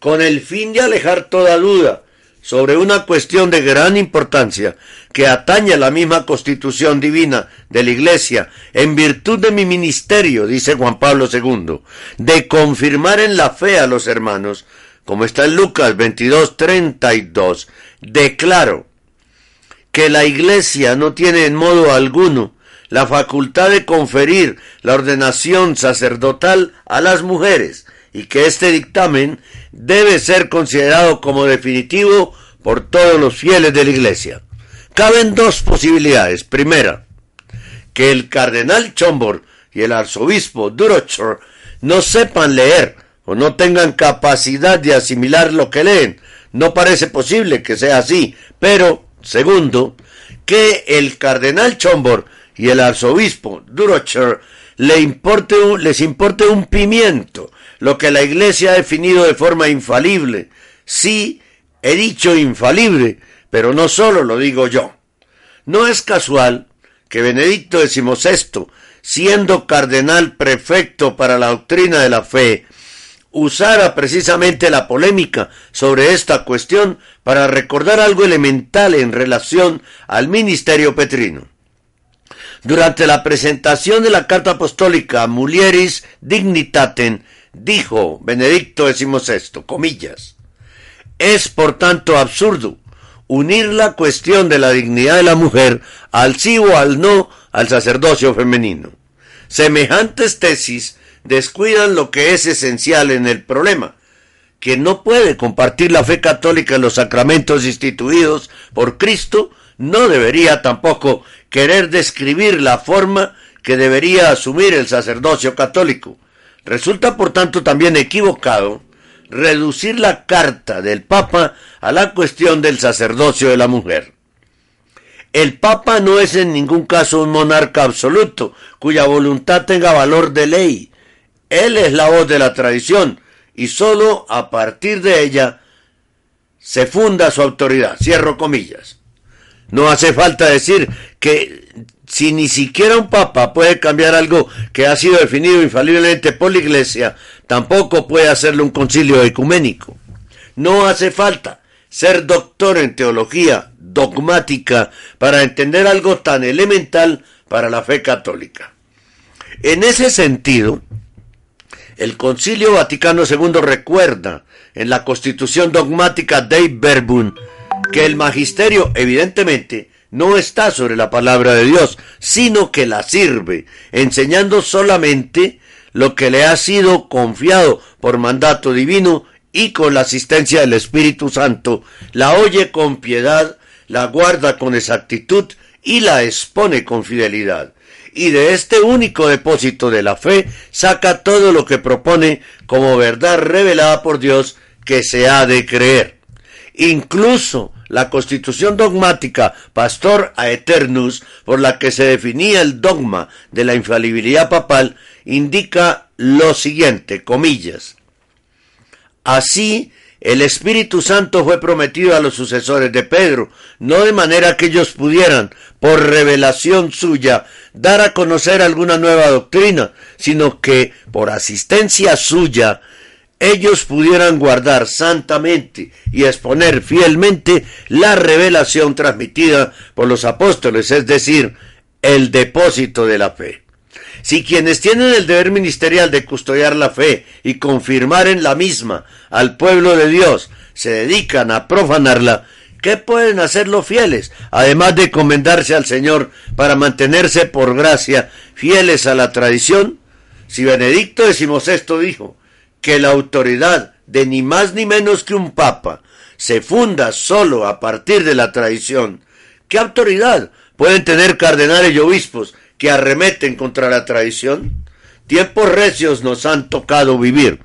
con el fin de alejar toda duda sobre una cuestión de gran importancia que atañe a la misma constitución divina de la Iglesia, en virtud de mi ministerio, dice Juan Pablo II, de confirmar en la fe a los hermanos, como está en Lucas 22, 32, declaro que la Iglesia no tiene en modo alguno la facultad de conferir la ordenación sacerdotal a las mujeres, y que este dictamen debe ser considerado como definitivo por todos los fieles de la Iglesia. Caben dos posibilidades. Primera, que el cardenal Chombor y el arzobispo Durocher no sepan leer o no tengan capacidad de asimilar lo que leen. No parece posible que sea así. Pero, segundo, que el cardenal Chombor y el arzobispo Durocher les importe un pimiento lo que la Iglesia ha definido de forma infalible. Sí, he dicho infalible, pero no solo lo digo yo. No es casual que Benedicto XVI, siendo cardenal prefecto para la doctrina de la fe, usara precisamente la polémica sobre esta cuestión para recordar algo elemental en relación al ministerio petrino. Durante la presentación de la carta apostólica Mulieris Dignitatem dijo Benedicto XVI, comillas, es por tanto absurdo unir la cuestión de la dignidad de la mujer al sí o al no al sacerdocio femenino. Semejantes tesis descuidan lo que es esencial en el problema, que no puede compartir la fe católica en los sacramentos instituidos por Cristo no debería tampoco querer describir la forma que debería asumir el sacerdocio católico. Resulta, por tanto, también equivocado reducir la carta del Papa a la cuestión del sacerdocio de la mujer. El Papa no es en ningún caso un monarca absoluto, cuya voluntad tenga valor de ley. Él es la voz de la tradición, y sólo a partir de ella se funda su autoridad. Cierro comillas. No hace falta decir que si ni siquiera un papa puede cambiar algo que ha sido definido infaliblemente por la Iglesia, tampoco puede hacerlo un concilio ecuménico. No hace falta ser doctor en teología dogmática para entender algo tan elemental para la fe católica. En ese sentido, el Concilio Vaticano II recuerda en la Constitución dogmática de Verbum que el magisterio evidentemente no está sobre la palabra de Dios, sino que la sirve, enseñando solamente lo que le ha sido confiado por mandato divino y con la asistencia del Espíritu Santo, la oye con piedad la guarda con exactitud y la expone con fidelidad. Y de este único depósito de la fe saca todo lo que propone como verdad revelada por Dios que se ha de creer. Incluso la constitución dogmática Pastor a Eternus, por la que se definía el dogma de la infalibilidad papal, indica lo siguiente, comillas. Así el Espíritu Santo fue prometido a los sucesores de Pedro, no de manera que ellos pudieran, por revelación suya, dar a conocer alguna nueva doctrina, sino que, por asistencia suya, ellos pudieran guardar santamente y exponer fielmente la revelación transmitida por los apóstoles, es decir, el depósito de la fe. Si quienes tienen el deber ministerial de custodiar la fe y confirmar en la misma al pueblo de Dios se dedican a profanarla, ¿qué pueden hacer los fieles? Además de encomendarse al Señor para mantenerse por gracia fieles a la tradición. Si Benedicto XVI dijo que la autoridad de ni más ni menos que un papa se funda solo a partir de la tradición, ¿qué autoridad pueden tener cardenales y obispos que arremeten contra la tradición. Tiempos recios nos han tocado vivir,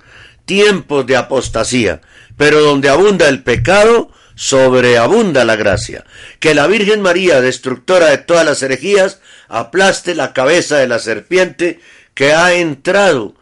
tiempos de apostasía, pero donde abunda el pecado, sobreabunda la gracia. Que la Virgen María, destructora de todas las herejías, aplaste la cabeza de la serpiente que ha entrado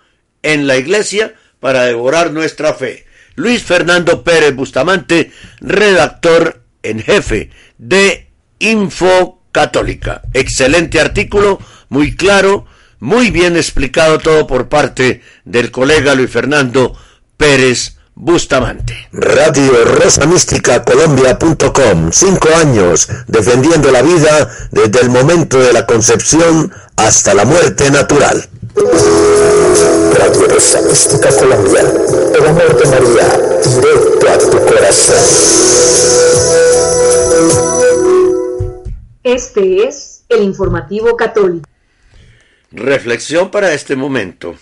en la iglesia para devorar nuestra fe. Luis Fernando Pérez Bustamante, redactor en jefe de Info católica. Excelente artículo, muy claro, muy bien explicado todo por parte del colega Luis Fernando Pérez Bustamante. Radio Rosa Mística Colombia.com. Cinco años defendiendo la vida desde el momento de la concepción hasta la muerte natural. Radio Rosa Mística Colombia. El amor de María, directo a tu corazón. Este es el informativo católico. Reflexión para este momento.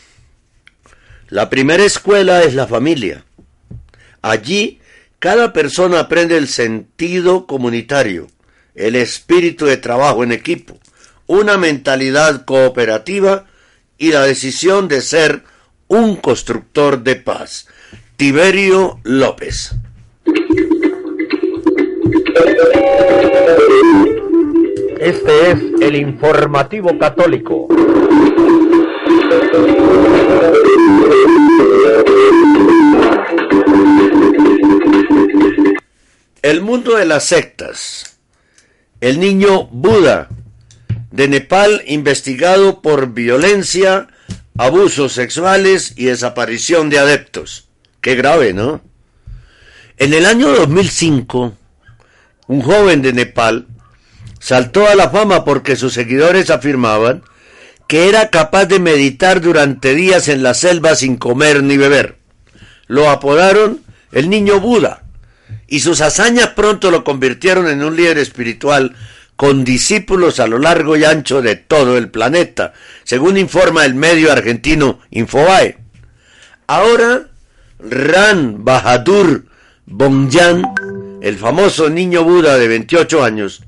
La primera escuela es la familia. Allí cada persona aprende el sentido comunitario, el espíritu de trabajo en equipo, una mentalidad cooperativa y la decisión de ser un constructor de paz. Tiberio López. Este es el informativo católico. El mundo de las sectas. El niño Buda de Nepal investigado por violencia, abusos sexuales y desaparición de adeptos. Qué grave, ¿no? En el año 2005, un joven de Nepal saltó a la fama porque sus seguidores afirmaban que era capaz de meditar durante días en la selva sin comer ni beber. Lo apodaron el niño Buda y sus hazañas pronto lo convirtieron en un líder espiritual con discípulos a lo largo y ancho de todo el planeta, según informa el medio argentino Infobae. Ahora, Ran Bahadur Bongyan, el famoso niño Buda de 28 años,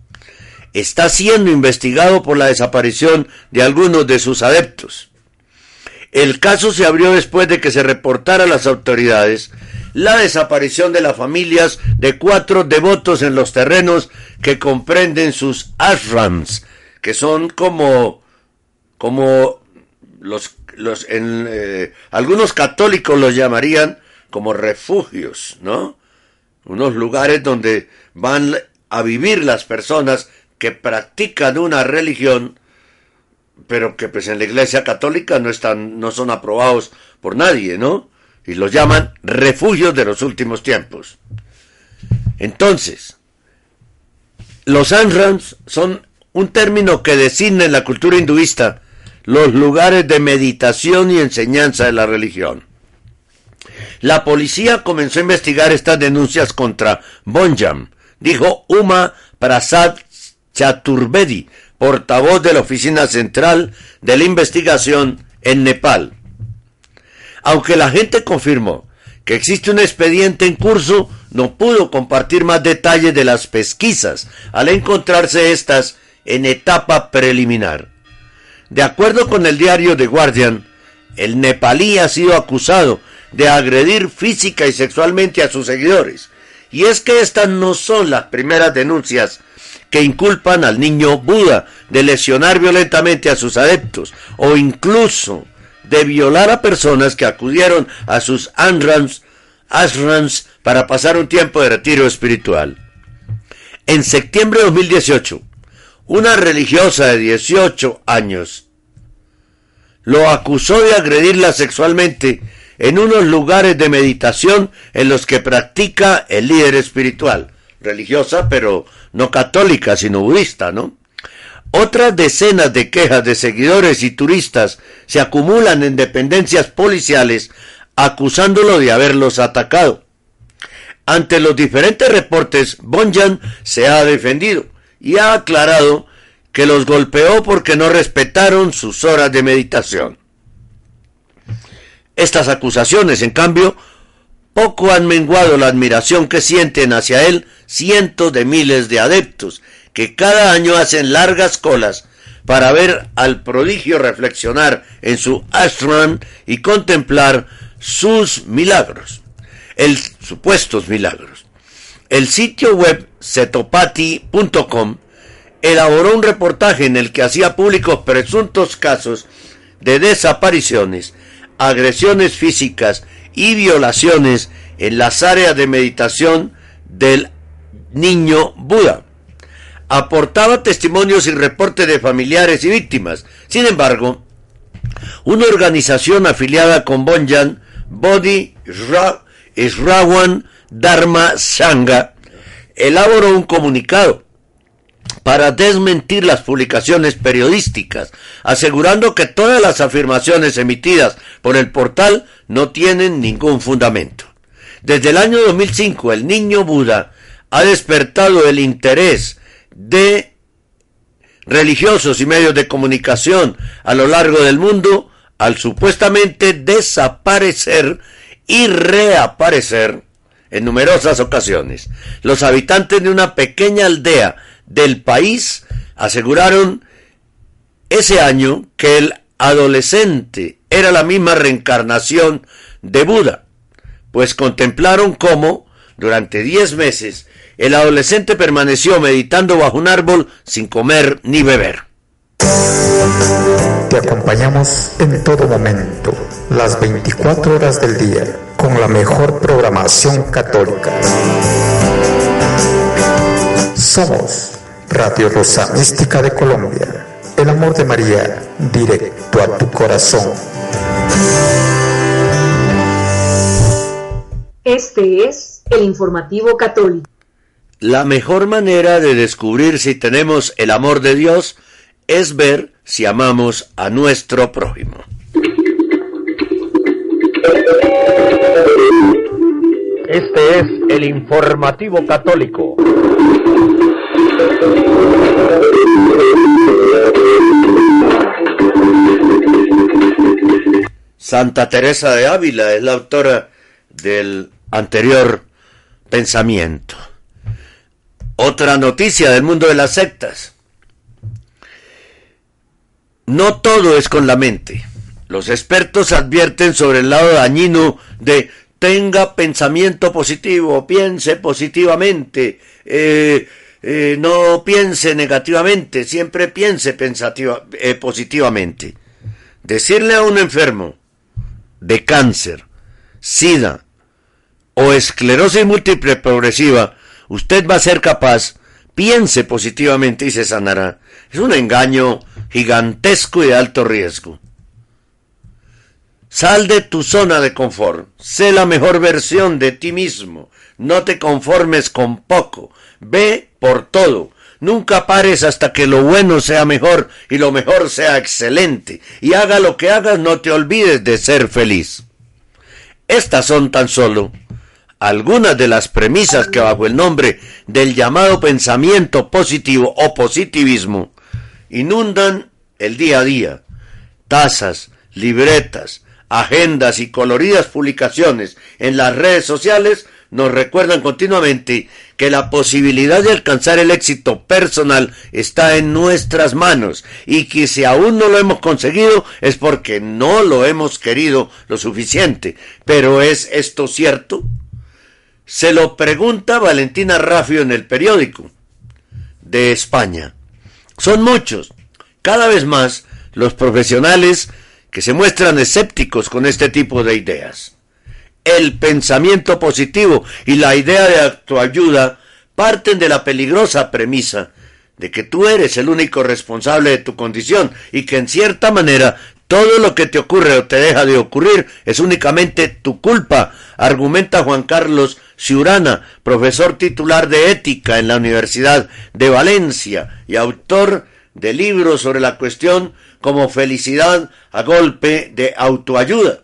está siendo investigado por la desaparición de algunos de sus adeptos. El caso se abrió después de que se reportara a las autoridades la desaparición de las familias de cuatro devotos en los terrenos que comprenden sus ashrams, que son como, como los, los en, eh, algunos católicos los llamarían como refugios, ¿no? Unos lugares donde van a vivir las personas que practican una religión, pero que pues en la Iglesia Católica no están, no son aprobados por nadie, ¿no? Y los llaman refugios de los últimos tiempos. Entonces, los anrams son un término que designa en la cultura hinduista los lugares de meditación y enseñanza de la religión. La policía comenzó a investigar estas denuncias contra Bonjam, dijo Uma Prasad Chaturbedi, portavoz de la Oficina Central de la Investigación en Nepal. Aunque la gente confirmó que existe un expediente en curso, no pudo compartir más detalles de las pesquisas al encontrarse estas en etapa preliminar. De acuerdo con el diario The Guardian, el nepalí ha sido acusado de agredir física y sexualmente a sus seguidores. Y es que estas no son las primeras denuncias que inculpan al niño Buda de lesionar violentamente a sus adeptos o incluso de violar a personas que acudieron a sus ashrams para pasar un tiempo de retiro espiritual. En septiembre de 2018, una religiosa de 18 años lo acusó de agredirla sexualmente en unos lugares de meditación en los que practica el líder espiritual, religiosa pero no católica sino budista, ¿no? Otras decenas de quejas de seguidores y turistas se acumulan en dependencias policiales acusándolo de haberlos atacado. Ante los diferentes reportes, Bonjan se ha defendido y ha aclarado que los golpeó porque no respetaron sus horas de meditación. Estas acusaciones, en cambio, poco han menguado la admiración que sienten hacia él cientos de miles de adeptos, que cada año hacen largas colas para ver al prodigio reflexionar en su ashram y contemplar sus milagros, el supuestos milagros. El sitio web setopati.com elaboró un reportaje en el que hacía públicos presuntos casos de desapariciones, agresiones físicas y violaciones en las áreas de meditación del niño Buda. Aportaba testimonios y reportes de familiares y víctimas. Sin embargo, una organización afiliada con Bonjan, Bodhi Srawan Dharma Sangha, elaboró un comunicado para desmentir las publicaciones periodísticas, asegurando que todas las afirmaciones emitidas por el portal no tienen ningún fundamento. Desde el año 2005, el niño Buda ha despertado el interés de religiosos y medios de comunicación a lo largo del mundo al supuestamente desaparecer y reaparecer en numerosas ocasiones. Los habitantes de una pequeña aldea del país aseguraron ese año que el adolescente era la misma reencarnación de Buda, pues contemplaron cómo, durante diez meses, el adolescente permaneció meditando bajo un árbol sin comer ni beber. Te acompañamos en todo momento, las 24 horas del día, con la mejor programación católica. Somos Radio Rosa Mística de Colombia. El amor de María, directo a tu corazón. Este es el informativo católico. La mejor manera de descubrir si tenemos el amor de Dios es ver si amamos a nuestro prójimo. Este es el informativo católico. Santa Teresa de Ávila es la autora del anterior pensamiento. Otra noticia del mundo de las sectas. no todo es con la mente. Los expertos advierten sobre el lado dañino de tenga pensamiento positivo, piense positivamente, eh, eh, no piense negativamente, siempre piense eh, positivamente. Decirle a un enfermo de cáncer, sida o esclerosis múltiple progresiva, usted va a ser capaz, piense positivamente y se sanará. Es un engaño gigantesco y de alto riesgo. Sal de tu zona de confort, sé la mejor versión de ti mismo, no te conformes con poco, ve por todo, nunca pares hasta que lo bueno sea mejor y lo mejor sea excelente, y haga lo que hagas no te olvides de ser feliz. Estas son tan solo algunas de las premisas que bajo el nombre del llamado pensamiento positivo o positivismo inundan el día a día. Tazas, libretas, agendas y coloridas publicaciones en las redes sociales nos recuerdan continuamente que la posibilidad de alcanzar el éxito personal está en nuestras manos y que si aún no lo hemos conseguido es porque no lo hemos querido lo suficiente. Pero ¿es esto cierto? Se lo pregunta Valentina Raffio en el periódico de España. Son muchos, cada vez más, los profesionales que se muestran escépticos con este tipo de ideas. El pensamiento positivo y la idea de autoayuda parten de la peligrosa premisa de que tú eres el único responsable de tu condición y que en cierta manera todo lo que te ocurre o te deja de ocurrir es únicamente tu culpa, argumenta Juan Carlos Ciurana, profesor titular de ética en la Universidad de Valencia y autor de libros sobre la cuestión como felicidad a golpe de autoayuda.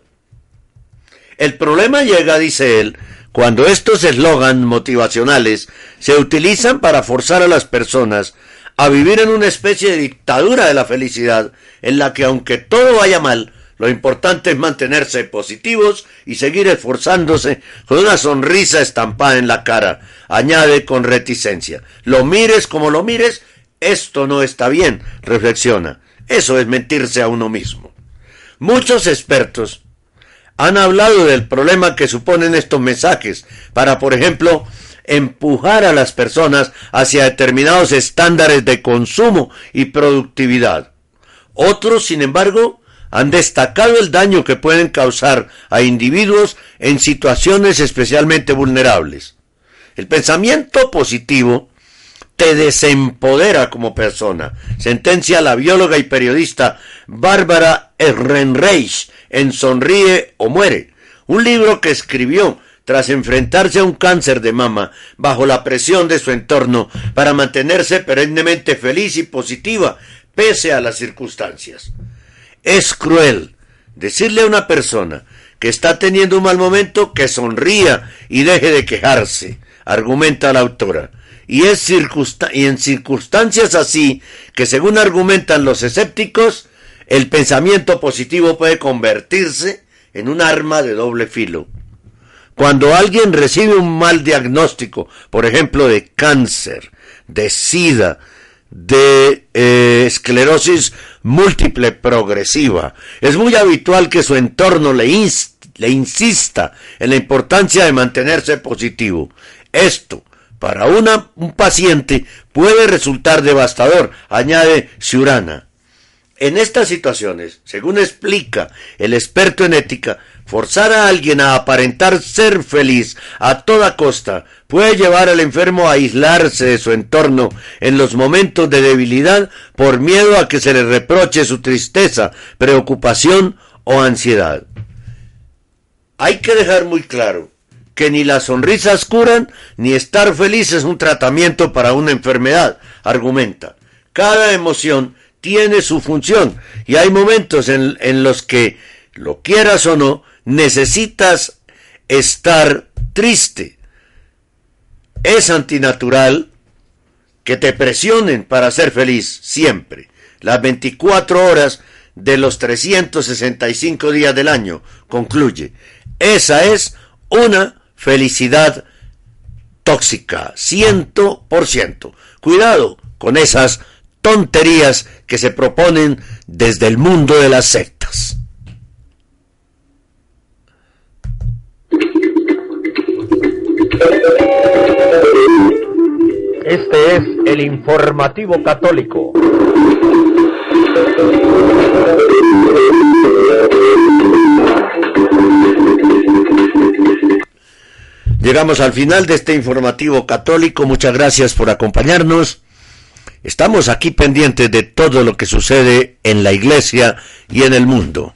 El problema llega, dice él, cuando estos eslogan motivacionales se utilizan para forzar a las personas a vivir en una especie de dictadura de la felicidad, en la que aunque todo vaya mal, lo importante es mantenerse positivos y seguir esforzándose con una sonrisa estampada en la cara. Añade con reticencia. Lo mires como lo mires, esto no está bien, reflexiona. Eso es mentirse a uno mismo. Muchos expertos han hablado del problema que suponen estos mensajes para, por ejemplo, empujar a las personas hacia determinados estándares de consumo y productividad. Otros, sin embargo, han destacado el daño que pueden causar a individuos en situaciones especialmente vulnerables. El pensamiento positivo te desempodera como persona, sentencia la bióloga y periodista Bárbara Ehrenreich en Sonríe o Muere, un libro que escribió tras enfrentarse a un cáncer de mama bajo la presión de su entorno para mantenerse perennemente feliz y positiva pese a las circunstancias. Es cruel decirle a una persona que está teniendo un mal momento que sonría y deje de quejarse, argumenta la autora. Y, es y en circunstancias así, que según argumentan los escépticos, el pensamiento positivo puede convertirse en un arma de doble filo. Cuando alguien recibe un mal diagnóstico, por ejemplo, de cáncer, de sida, de eh, esclerosis múltiple progresiva, es muy habitual que su entorno le, insista en la importancia de mantenerse positivo. Esto, para un paciente puede resultar devastador, añade Ciurana. En estas situaciones, según explica el experto en ética, forzar a alguien a aparentar ser feliz a toda costa puede llevar al enfermo a aislarse de su entorno en los momentos de debilidad por miedo a que se le reproche su tristeza, preocupación o ansiedad. Hay que dejar muy claro que ni las sonrisas curan, ni estar feliz es un tratamiento para una enfermedad, argumenta. Cada emoción tiene su función y hay momentos en, en los que, lo quieras o no, necesitas estar triste. Es antinatural que te presionen para ser feliz siempre, las 24 horas de los 365 días del año, concluye. Esa es una felicidad tóxica, ciento por ciento. Cuidado con esas tonterías que se proponen desde el mundo de las sectas. Este es el informativo católico. Llegamos al final de este informativo católico. Muchas gracias por acompañarnos. Estamos aquí pendientes de todo lo que sucede en la iglesia y en el mundo.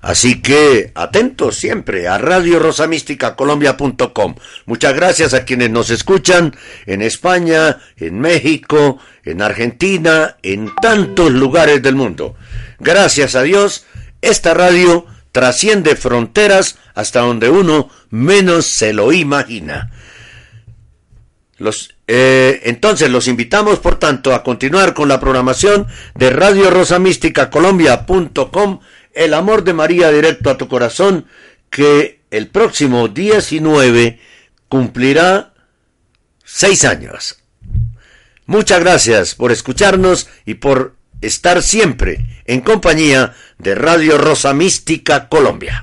Así que atentos siempre a Radio Rosa Mística Colombia.com. Muchas gracias a quienes nos escuchan en España, en México, en Argentina, en tantos lugares del mundo. Gracias a Dios, esta radio trasciende fronteras hasta donde uno menos se lo imagina. Los, eh, entonces los invitamos, por tanto, a continuar con la programación de Radio Rosa Mística Colombia.com el amor de María directo a tu corazón, que el próximo 19 cumplirá seis años. Muchas gracias por escucharnos y por estar siempre en compañía de Radio Rosa Mística Colombia.